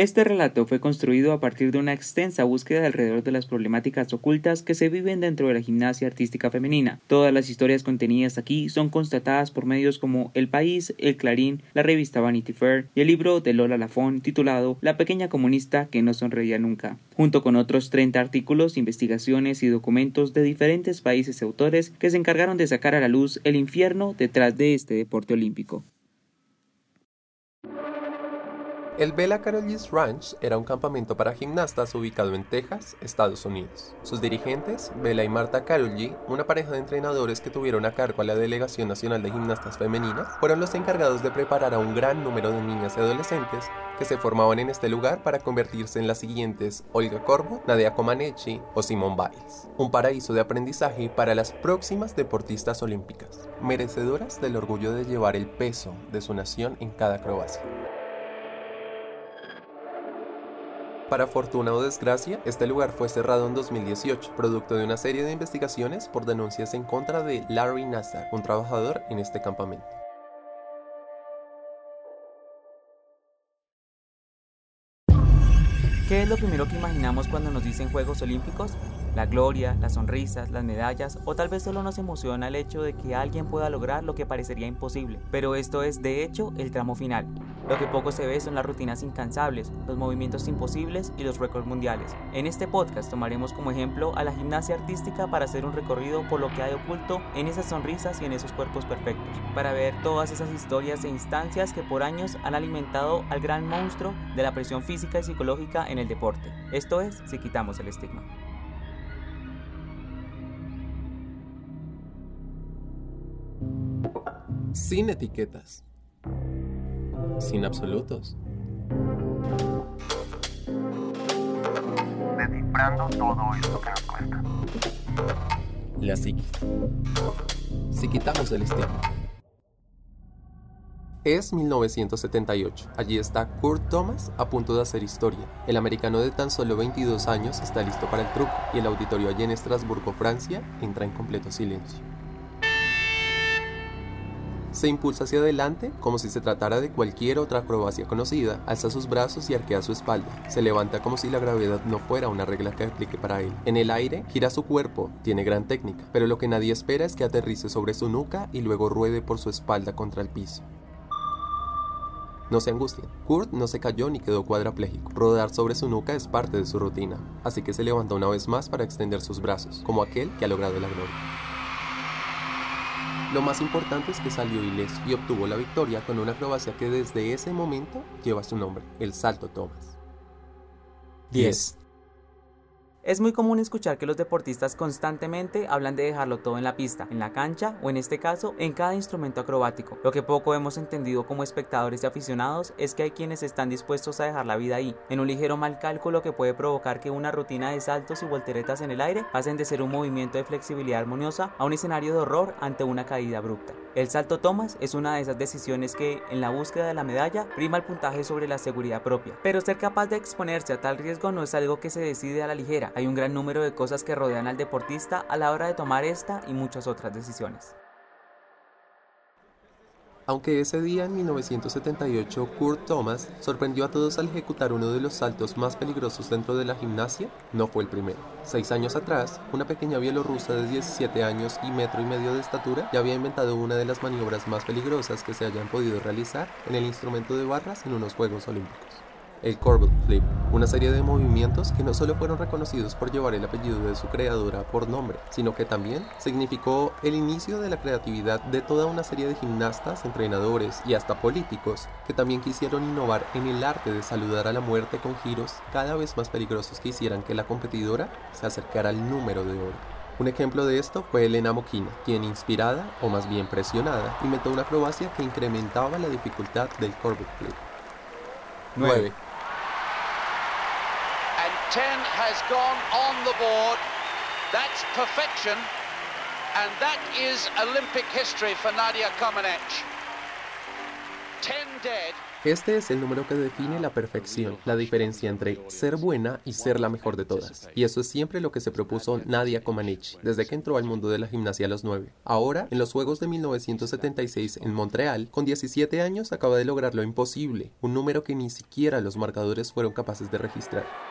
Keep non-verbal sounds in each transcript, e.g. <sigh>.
Este relato fue construido a partir de una extensa búsqueda alrededor de las problemáticas ocultas que se viven dentro de la gimnasia artística femenina. Todas las historias contenidas aquí son constatadas por medios como El País, El Clarín, la revista Vanity Fair y el libro de Lola Lafont titulado La pequeña comunista que no sonreía nunca, junto con otros 30 artículos, investigaciones y documentos de diferentes países y autores que se encargaron de sacar a la luz el infierno detrás de este deporte olímpico. El Bella Carollis Ranch era un campamento para gimnastas ubicado en Texas, Estados Unidos. Sus dirigentes, Bella y Marta Carolli, una pareja de entrenadores que tuvieron a cargo a la Delegación Nacional de Gimnastas Femeninas, fueron los encargados de preparar a un gran número de niñas y adolescentes que se formaban en este lugar para convertirse en las siguientes Olga Corbo, Nadia Comaneci o Simone Biles. Un paraíso de aprendizaje para las próximas deportistas olímpicas, merecedoras del orgullo de llevar el peso de su nación en cada acrobacia. Para fortuna o desgracia, este lugar fue cerrado en 2018, producto de una serie de investigaciones por denuncias en contra de Larry Nassar, un trabajador en este campamento. ¿Qué es lo primero que imaginamos cuando nos dicen Juegos Olímpicos? La gloria, las sonrisas, las medallas o tal vez solo nos emociona el hecho de que alguien pueda lograr lo que parecería imposible. Pero esto es de hecho el tramo final. Lo que poco se ve son las rutinas incansables, los movimientos imposibles y los récords mundiales. En este podcast tomaremos como ejemplo a la gimnasia artística para hacer un recorrido por lo que hay oculto en esas sonrisas y en esos cuerpos perfectos, para ver todas esas historias e instancias que por años han alimentado al gran monstruo de la presión física y psicológica en el deporte. Esto es si quitamos el estigma. Sin etiquetas. Sin absolutos. Descifrando todo esto que nos cuenta. La psiquis. Si quitamos el estigma. Es 1978. Allí está Kurt Thomas a punto de hacer historia. El americano de tan solo 22 años está listo para el truco y el auditorio allí en Estrasburgo, Francia, entra en completo silencio. Se impulsa hacia adelante como si se tratara de cualquier otra acrobacia conocida, alza sus brazos y arquea su espalda. Se levanta como si la gravedad no fuera una regla que aplique para él. En el aire, gira su cuerpo, tiene gran técnica, pero lo que nadie espera es que aterrice sobre su nuca y luego ruede por su espalda contra el piso. No se angustien, Kurt no se cayó ni quedó cuadrapléjico. Rodar sobre su nuca es parte de su rutina, así que se levanta una vez más para extender sus brazos, como aquel que ha logrado la gloria. Lo más importante es que salió ileso y obtuvo la victoria con una acrobacia que desde ese momento lleva su nombre, el Salto Thomas. 10. Es muy común escuchar que los deportistas constantemente hablan de dejarlo todo en la pista, en la cancha o en este caso en cada instrumento acrobático. Lo que poco hemos entendido como espectadores y aficionados es que hay quienes están dispuestos a dejar la vida ahí, en un ligero mal cálculo que puede provocar que una rutina de saltos y volteretas en el aire pasen de ser un movimiento de flexibilidad armoniosa a un escenario de horror ante una caída abrupta. El salto Thomas es una de esas decisiones que, en la búsqueda de la medalla, prima el puntaje sobre la seguridad propia. Pero ser capaz de exponerse a tal riesgo no es algo que se decide a la ligera. Hay un gran número de cosas que rodean al deportista a la hora de tomar esta y muchas otras decisiones. Aunque ese día en 1978 Kurt Thomas sorprendió a todos al ejecutar uno de los saltos más peligrosos dentro de la gimnasia, no fue el primero. Seis años atrás, una pequeña bielorrusa de 17 años y metro y medio de estatura ya había inventado una de las maniobras más peligrosas que se hayan podido realizar en el instrumento de barras en unos Juegos Olímpicos el Corbett Flip, una serie de movimientos que no solo fueron reconocidos por llevar el apellido de su creadora por nombre, sino que también significó el inicio de la creatividad de toda una serie de gimnastas, entrenadores y hasta políticos que también quisieron innovar en el arte de saludar a la muerte con giros cada vez más peligrosos que hicieran que la competidora se acercara al número de oro. Un ejemplo de esto fue Elena Moquina, quien inspirada, o más bien presionada, inventó una acrobacia que incrementaba la dificultad del Corbett Flip. 9. 10 has gone on the board. That's perfection. And that is Olympic history for Nadia Comaneci. 10 dead. Este es el número que define la perfección, la diferencia entre ser buena y ser la mejor de todas. Y eso es siempre lo que se propuso Nadia Comaneci desde que entró al mundo de la gimnasia a los 9. Ahora, en los Juegos de 1976 en Montreal, con 17 años acaba de lograr lo imposible, un número que ni siquiera los marcadores fueron capaces de registrar.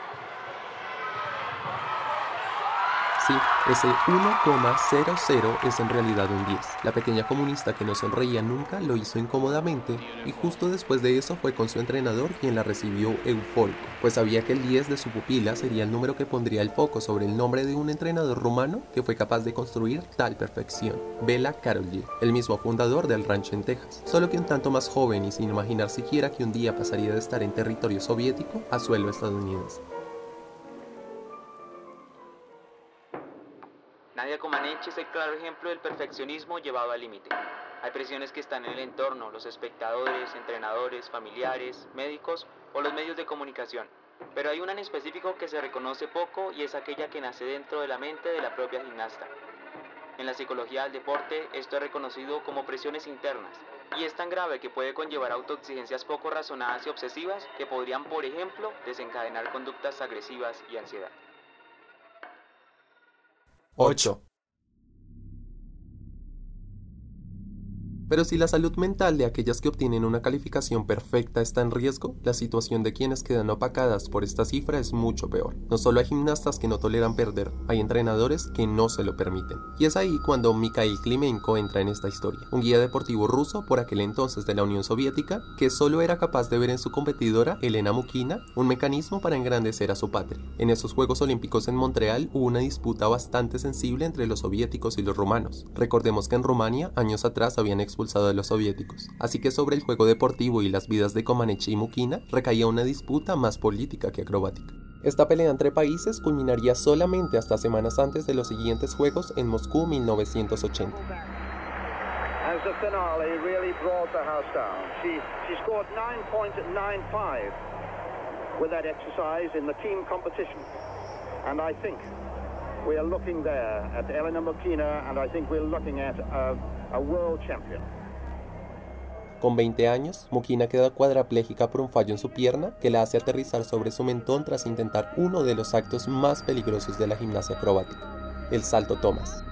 Ese 1,00 es en realidad un 10. La pequeña comunista que no sonreía nunca lo hizo incómodamente y justo después de eso fue con su entrenador quien la recibió eufórico, pues sabía que el 10 de su pupila sería el número que pondría el foco sobre el nombre de un entrenador rumano que fue capaz de construir tal perfección, Bela Karolyi, el mismo fundador del rancho en Texas, solo que un tanto más joven y sin imaginar siquiera que un día pasaría de estar en territorio soviético a suelo estadounidense. Nadia Comaneci es el claro ejemplo del perfeccionismo llevado al límite. Hay presiones que están en el entorno, los espectadores, entrenadores, familiares, médicos o los medios de comunicación. Pero hay una en específico que se reconoce poco y es aquella que nace dentro de la mente de la propia gimnasta. En la psicología del deporte esto es reconocido como presiones internas y es tan grave que puede conllevar autoexigencias poco razonadas y obsesivas que podrían, por ejemplo, desencadenar conductas agresivas y ansiedad. 8. Pero si la salud mental de aquellas que obtienen una calificación perfecta está en riesgo, la situación de quienes quedan opacadas por esta cifra es mucho peor. No solo hay gimnastas que no toleran perder, hay entrenadores que no se lo permiten. Y es ahí cuando Mikhail Klimenko entra en esta historia, un guía deportivo ruso por aquel entonces de la Unión Soviética, que solo era capaz de ver en su competidora, Elena Mukina, un mecanismo para engrandecer a su patria. En esos Juegos Olímpicos en Montreal hubo una disputa bastante sensible entre los soviéticos y los rumanos. Recordemos que en Rumania, años atrás, habían expulsado de los soviéticos, así que sobre el juego deportivo y las vidas de Comaneci y Mukina recaía una disputa más política que acrobática. Esta pelea entre países culminaría solamente hasta semanas antes de los siguientes Juegos en Moscú 1980. As the finale really brought the house down. She, she scored 9.95 with that exercise in the team competition. And I think we are looking there at Elena Mokina and I think we're looking at a, world champion. Con 20 años, Mukina queda cuadraplégica por un fallo en su pierna que la hace aterrizar sobre su mentón tras intentar uno de los actos más peligrosos de la gimnasia acrobática, el salto Thomas.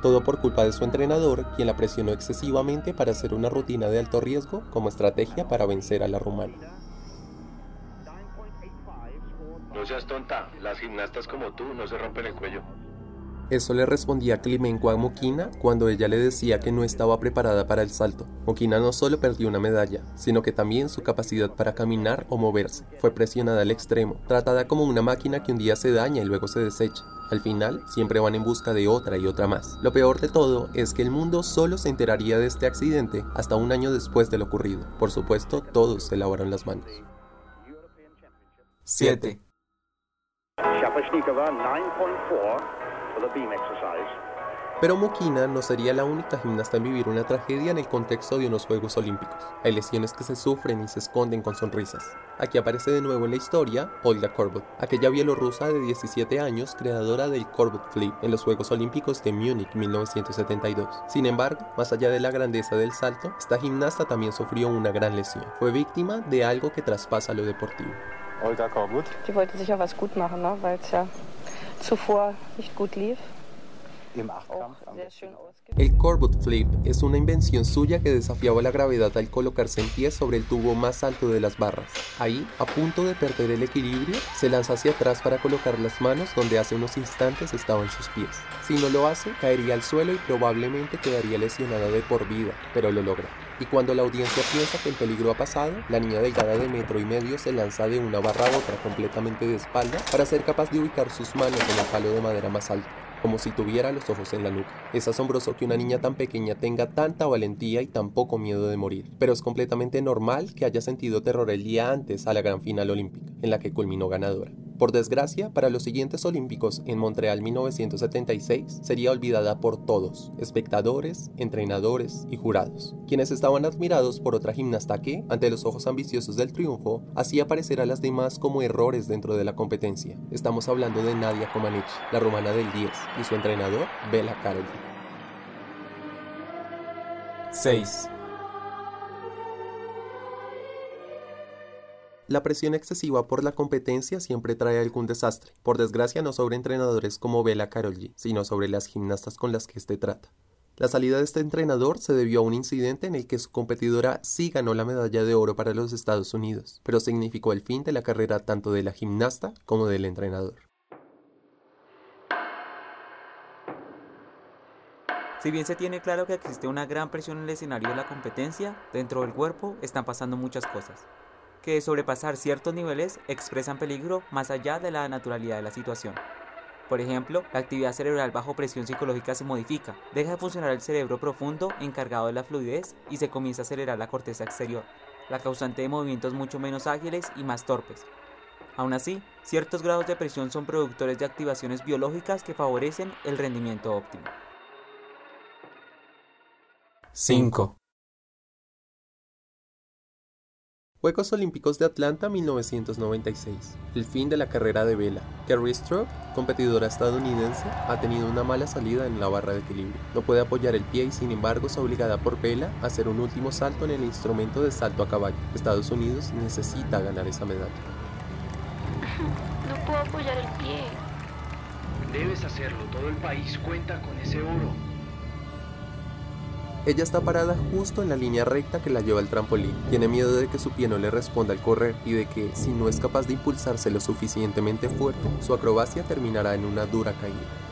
Todo por culpa de su entrenador, quien la presionó excesivamente para hacer una rutina de alto riesgo como estrategia para vencer a la rumana. Seas tonta, las gimnastas como tú no se rompen el cuello. Eso le respondía Climenco a Mokina cuando ella le decía que no estaba preparada para el salto. Mokina no solo perdió una medalla, sino que también su capacidad para caminar o moverse. Fue presionada al extremo, tratada como una máquina que un día se daña y luego se desecha. Al final, siempre van en busca de otra y otra más. Lo peor de todo es que el mundo solo se enteraría de este accidente hasta un año después de lo ocurrido. Por supuesto, todos se lavaron las manos. 7. Pero Mokina no sería la única gimnasta en vivir una tragedia en el contexto de unos Juegos Olímpicos. Hay lesiones que se sufren y se esconden con sonrisas. Aquí aparece de nuevo en la historia Olga Korbut, aquella bielorrusa de 17 años creadora del Korbut Flip en los Juegos Olímpicos de Múnich 1972. Sin embargo, más allá de la grandeza del salto, esta gimnasta también sufrió una gran lesión. Fue víctima de algo que traspasa lo deportivo. Olga Korbut. Die wollte sicher was gut machen, ne? weil es ja zuvor nicht gut lief. El Corbut Flip es una invención suya que desafiaba la gravedad al colocarse en pie sobre el tubo más alto de las barras. Ahí, a punto de perder el equilibrio, se lanza hacia atrás para colocar las manos donde hace unos instantes estaban sus pies. Si no lo hace, caería al suelo y probablemente quedaría lesionada de por vida, pero lo logra. Y cuando la audiencia piensa que el peligro ha pasado, la niña delgada de metro y medio se lanza de una barra a otra completamente de espalda para ser capaz de ubicar sus manos en el palo de madera más alto como si tuviera los ojos en la nuca. Es asombroso que una niña tan pequeña tenga tanta valentía y tan poco miedo de morir, pero es completamente normal que haya sentido terror el día antes a la gran final olímpica, en la que culminó ganadora. Por desgracia, para los siguientes Olímpicos en Montreal 1976 sería olvidada por todos, espectadores, entrenadores y jurados, quienes estaban admirados por otra gimnasta que, ante los ojos ambiciosos del triunfo, hacía parecer a las demás como errores dentro de la competencia. Estamos hablando de Nadia Comaneci, la romana del 10, y su entrenador, Bela Karolyi. 6. La presión excesiva por la competencia siempre trae algún desastre, por desgracia no sobre entrenadores como Bela Karolyi, sino sobre las gimnastas con las que este trata. La salida de este entrenador se debió a un incidente en el que su competidora sí ganó la medalla de oro para los Estados Unidos, pero significó el fin de la carrera tanto de la gimnasta como del entrenador. Si bien se tiene claro que existe una gran presión en el escenario de la competencia, dentro del cuerpo están pasando muchas cosas, que sobrepasar ciertos niveles expresan peligro más allá de la naturalidad de la situación. Por ejemplo, la actividad cerebral bajo presión psicológica se modifica, deja de funcionar el cerebro profundo encargado de la fluidez y se comienza a acelerar la corteza exterior, la causante de movimientos mucho menos ágiles y más torpes. Aún así, ciertos grados de presión son productores de activaciones biológicas que favorecen el rendimiento óptimo. 5. Juegos Olímpicos de Atlanta 1996. El fin de la carrera de vela. Carrie Stroke, competidora estadounidense, ha tenido una mala salida en la barra de equilibrio. No puede apoyar el pie y sin embargo es obligada por vela a hacer un último salto en el instrumento de salto a caballo. Estados Unidos necesita ganar esa medalla. <laughs> No puedo apoyar el pie. Debes hacerlo, todo el país cuenta con ese oro. Ella está parada justo en la línea recta que la lleva al trampolín. Tiene miedo de que su pie no le responda al correr y de que, si no es capaz de impulsarse lo suficientemente fuerte, su acrobacia terminará en una dura caída.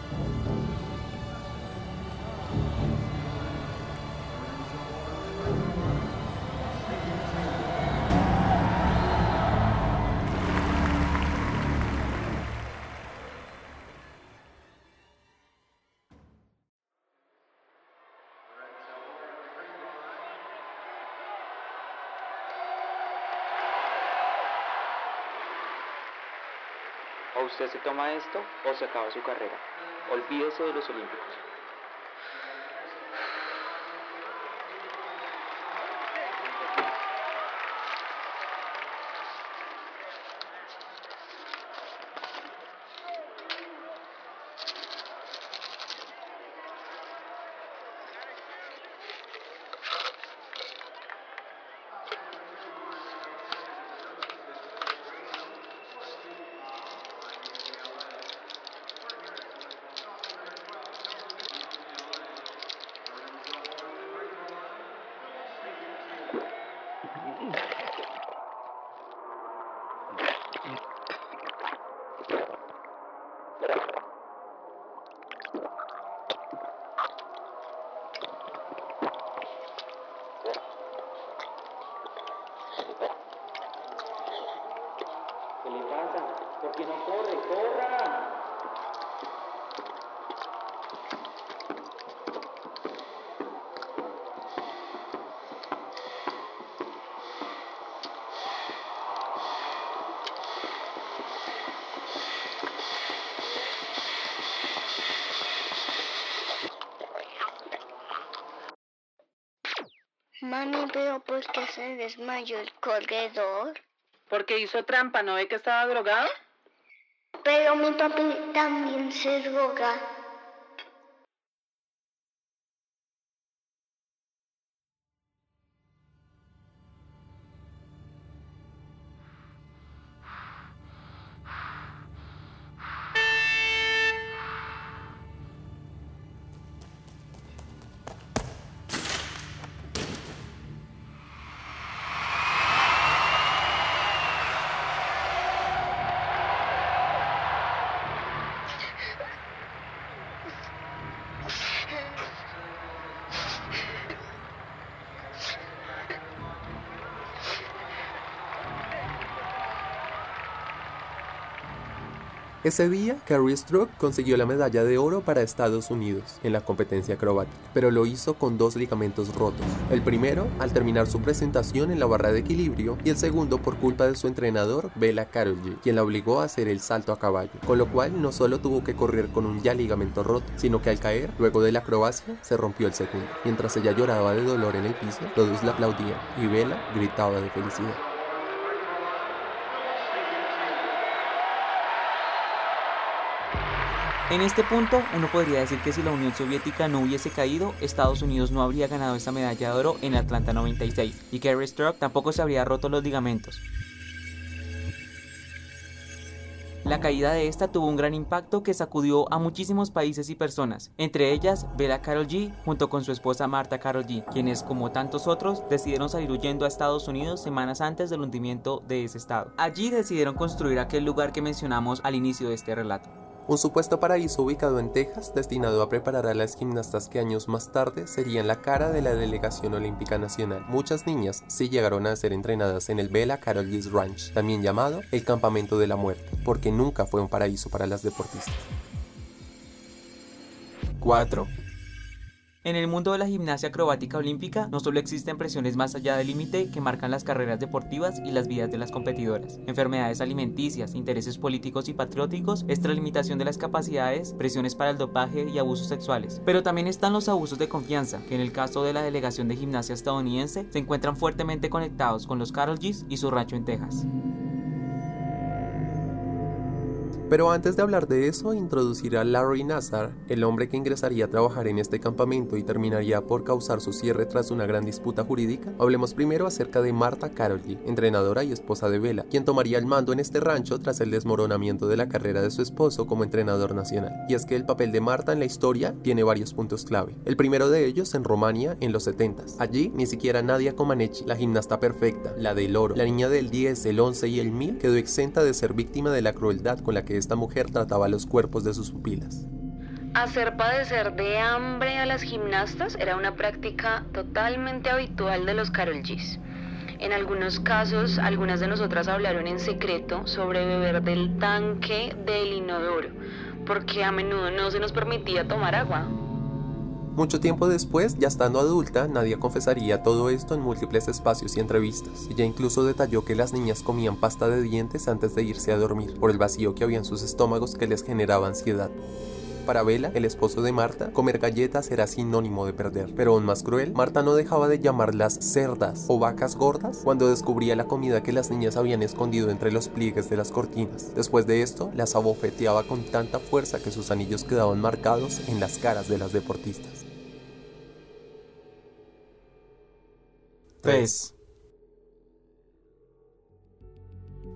Usted se toma esto o se acaba su carrera. Olvídese de los Olímpicos. ¿Qué le pasa? ¿Por qué no corre? ¡Corra! Mami, veo por qué se desmayó el corredor. Porque hizo trampa, ¿no ve que estaba drogado? Pero mi papi también se droga. Ese día, Carrie Stroke consiguió la medalla de oro para Estados Unidos en la competencia acrobática, pero lo hizo con dos ligamentos rotos. El primero al terminar su presentación en la barra de equilibrio y el segundo por culpa de su entrenador, Bela Karolyi, quien la obligó a hacer el salto a caballo, con lo cual no solo tuvo que correr con un ya ligamento roto, sino que al caer, luego de la acrobacia, se rompió el segundo. Mientras ella lloraba de dolor en el piso, todos la aplaudían y Bela gritaba de felicidad. En este punto, uno podría decir que si la Unión Soviética no hubiese caído, Estados Unidos no habría ganado esa medalla de oro en Atlanta 96 y Kerry Stroke tampoco se habría roto los ligamentos. La caída de esta tuvo un gran impacto que sacudió a muchísimos países y personas, entre ellas Bella Carol G junto con su esposa Marta Carol G, quienes como tantos otros decidieron salir huyendo a Estados Unidos semanas antes del hundimiento de ese estado. Allí decidieron construir aquel lugar que mencionamos al inicio de este relato un supuesto paraíso ubicado en Texas destinado a preparar a las gimnastas que años más tarde serían la cara de la delegación olímpica nacional. Muchas niñas sí llegaron a ser entrenadas en el Bella Carol G's Ranch, también llamado el Campamento de la Muerte, porque nunca fue un paraíso para las deportistas. 4. En el mundo de la gimnasia acrobática olímpica no solo existen presiones más allá del límite que marcan las carreras deportivas y las vidas de las competidoras, enfermedades alimenticias, intereses políticos y patrióticos, extralimitación de las capacidades, presiones para el dopaje y abusos sexuales. Pero también están los abusos de confianza, que en el caso de la delegación de gimnasia estadounidense se encuentran fuertemente conectados con los Carol G's y su rancho en Texas. Pero antes de hablar de eso, introducir a Larry Nazar, el hombre que ingresaría a trabajar en este campamento y terminaría por causar su cierre tras una gran disputa jurídica, hablemos primero acerca de Marta Caroli, entrenadora y esposa de Vela, quien tomaría el mando en este rancho tras el desmoronamiento de la carrera de su esposo como entrenador nacional. Y es que el papel de Marta en la historia tiene varios puntos clave. El primero de ellos en Romania en los 70 Allí ni siquiera Nadia Comaneci, la gimnasta perfecta, la del oro, la niña del 10, el 11 y el 1000, quedó exenta de ser víctima de la crueldad con la que esta mujer trataba los cuerpos de sus pupilas. Hacer padecer de hambre a las gimnastas era una práctica totalmente habitual de los Carol G's. En algunos casos, algunas de nosotras hablaron en secreto sobre beber del tanque del inodoro, porque a menudo no se nos permitía tomar agua. Mucho tiempo después, ya estando adulta, Nadia confesaría todo esto en múltiples espacios y entrevistas. Ella incluso detalló que las niñas comían pasta de dientes antes de irse a dormir, por el vacío que había en sus estómagos que les generaba ansiedad. Para Vela, el esposo de Marta, comer galletas era sinónimo de perder. Pero aún más cruel, Marta no dejaba de llamarlas cerdas o vacas gordas cuando descubría la comida que las niñas habían escondido entre los pliegues de las cortinas. Después de esto, las abofeteaba con tanta fuerza que sus anillos quedaban marcados en las caras de las deportistas. Peace.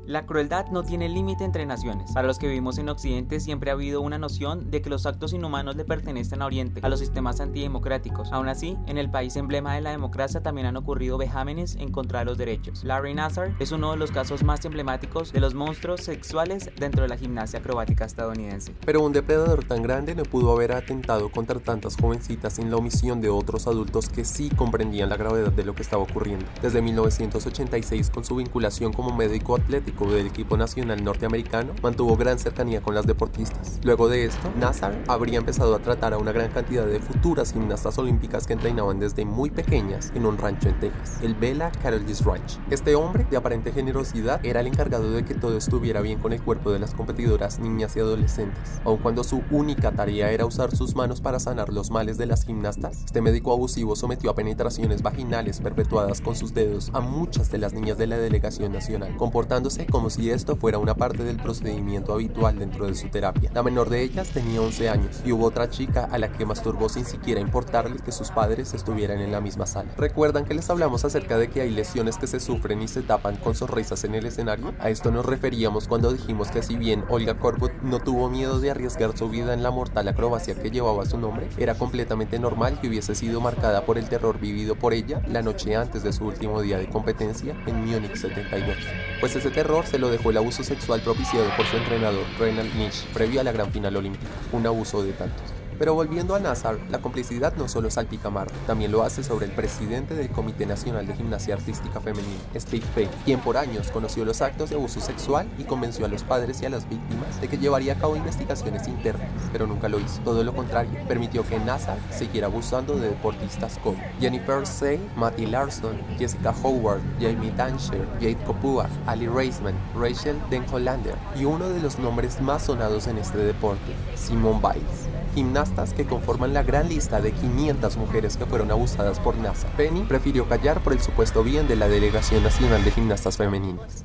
La crueldad no tiene límite entre naciones. Para los que vivimos en Occidente siempre ha habido una noción de que los actos inhumanos le pertenecen a Oriente, a los sistemas antidemocráticos. Aún así, en el país emblema de la democracia también han ocurrido vejámenes en contra de los derechos. Larry Nassar es uno de los casos más emblemáticos de los monstruos sexuales dentro de la gimnasia acrobática estadounidense. Pero un depredador tan grande no pudo haber atentado contra tantas jovencitas sin la omisión de otros adultos que sí comprendían la gravedad de lo que estaba ocurriendo. Desde 1986, con su vinculación como médico atlético, del equipo nacional norteamericano, mantuvo gran cercanía con las deportistas. Luego de esto, Nazar habría empezado a tratar a una gran cantidad de futuras gimnastas olímpicas que entrenaban desde muy pequeñas en un rancho en Texas, el Bella Carol's Ranch. Este hombre, de aparente generosidad, era el encargado de que todo estuviera bien con el cuerpo de las competidoras niñas y adolescentes. Aun cuando su única tarea era usar sus manos para sanar los males de las gimnastas, este médico abusivo sometió a penetraciones vaginales perpetuadas con sus dedos a muchas de las niñas de la delegación nacional, comportándose como si esto fuera una parte del procedimiento habitual dentro de su terapia. La menor de ellas tenía 11 años y hubo otra chica a la que masturbó sin siquiera importarle que sus padres estuvieran en la misma sala. ¿Recuerdan que les hablamos acerca de que hay lesiones que se sufren y se tapan con sonrisas en el escenario? A esto nos referíamos cuando dijimos que si bien Olga Korbut no tuvo miedo de arriesgar su vida en la mortal acrobacia que llevaba su nombre, era completamente normal que hubiese sido marcada por el terror vivido por ella la noche antes de su último día de competencia en Múnich 72. Pues ese terror se lo dejó el abuso sexual propiciado por su entrenador, Reinald Nish, previo a la gran final olímpica, un abuso de tantos. Pero volviendo a Nazar, la complicidad no solo salpica Mar, también lo hace sobre el presidente del Comité Nacional de Gimnasia Artística Femenina, Steve Fay, quien por años conoció los actos de abuso sexual y convenció a los padres y a las víctimas de que llevaría a cabo investigaciones internas, pero nunca lo hizo. Todo lo contrario, permitió que Nazar siguiera abusando de deportistas como Jennifer Say, Matty Larson, Jessica Howard, Jamie Dansher, Jade Kopua, Ali Reisman, Rachel Den Hollander y uno de los nombres más sonados en este deporte, Simone Biles gimnastas que conforman la gran lista de 500 mujeres que fueron abusadas por NASA. Penny prefirió callar por el supuesto bien de la Delegación Nacional de Gimnastas Femeninas.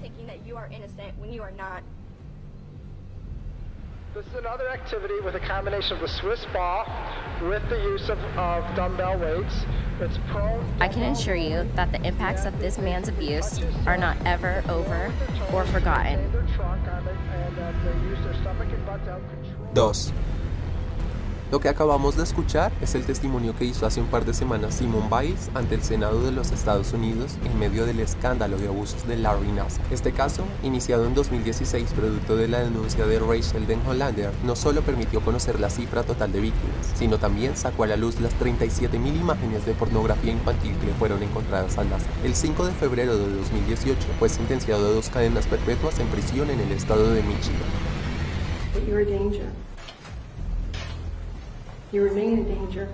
This is another activity with a combination of the Swiss ball with the use of, of dumbbell weights. It's prone. I can assure you that the impacts of this man's abuse are not ever over or forgotten. Dos. Lo que acabamos de escuchar es el testimonio que hizo hace un par de semanas Simon Biles ante el Senado de los Estados Unidos en medio del escándalo de abusos de Larry Nassar. Este caso, iniciado en 2016 producto de la denuncia de Rachel Den Hollander, no solo permitió conocer la cifra total de víctimas, sino también sacó a la luz las 37.000 imágenes de pornografía infantil que fueron encontradas a Nassar. El 5 de febrero de 2018 fue sentenciado a dos cadenas perpetuas en prisión en el estado de Michigan. You remain in danger.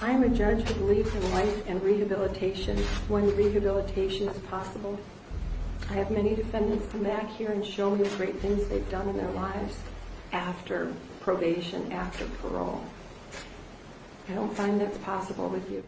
I am a judge who believes in life and rehabilitation when rehabilitation is possible. I have many defendants come back here and show me the great things they've done in their lives after probation, after parole.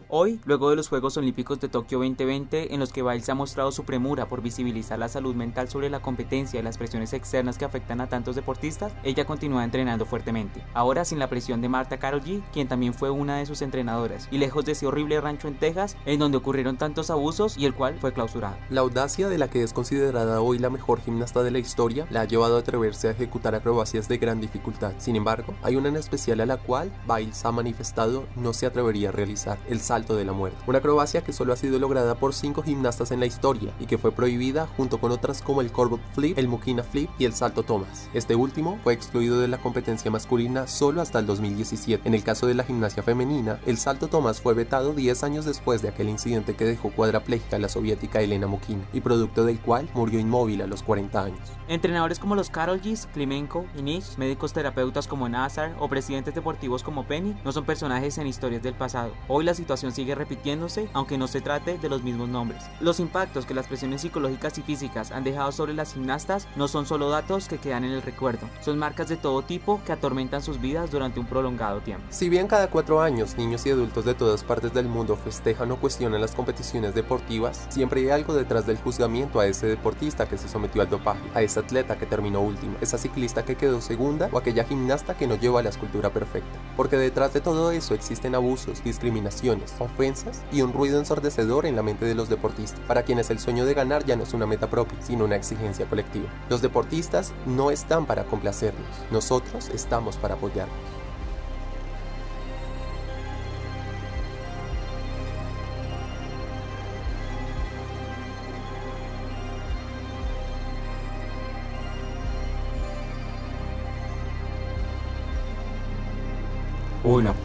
Hoy, luego de los Juegos Olímpicos de Tokio 2020, en los que Biles ha mostrado su premura por visibilizar la salud mental sobre la competencia y las presiones externas que afectan a tantos deportistas, ella continúa entrenando fuertemente. Ahora sin la presión de Marta Carol G, quien también fue una de sus entrenadoras, y lejos de ese horrible rancho en Texas, en donde ocurrieron tantos abusos y el cual fue clausurado. La audacia de la que es considerada hoy la mejor gimnasta de la historia la ha llevado a atreverse a ejecutar acrobacias de gran dificultad. Sin embargo, hay una en especial a la cual Biles ha manifestado no se atrevería a realizar, el salto de la muerte. Una acrobacia que solo ha sido lograda por cinco gimnastas en la historia y que fue prohibida junto con otras como el Corbett Flip, el Mukina Flip y el Salto Thomas. Este último fue excluido de la competencia masculina solo hasta el 2017. En el caso de la gimnasia femenina, el Salto Thomas fue vetado 10 años después de aquel incidente que dejó cuadraplégica a la soviética Elena Mukina y producto del cual murió inmóvil a los 40 años. Entrenadores como los Karol G's, Klimenko y Nish, médicos terapeutas como Nazar o presidentes deportivos como Penny no son personajes en historias del pasado. Hoy la situación sigue repitiéndose, aunque no se trate de los mismos nombres. Los impactos que las presiones psicológicas y físicas han dejado sobre las gimnastas no son solo datos que quedan en el recuerdo, son marcas de todo tipo que atormentan sus vidas durante un prolongado tiempo. Si bien cada cuatro años niños y adultos de todas partes del mundo festejan o cuestionan las competiciones deportivas, siempre hay algo detrás del juzgamiento a ese deportista que se sometió al dopaje, a ese atleta que terminó último, esa ciclista que quedó segunda o aquella gimnasta que no lleva la escultura perfecta. Porque detrás de todo eso existen abusos, discriminaciones, ofensas y un ruido ensordecedor en la mente de los deportistas, para quienes el sueño de ganar ya no es una meta propia, sino una exigencia colectiva. Los deportistas no están para complacernos, nosotros estamos para apoyarnos. Uno.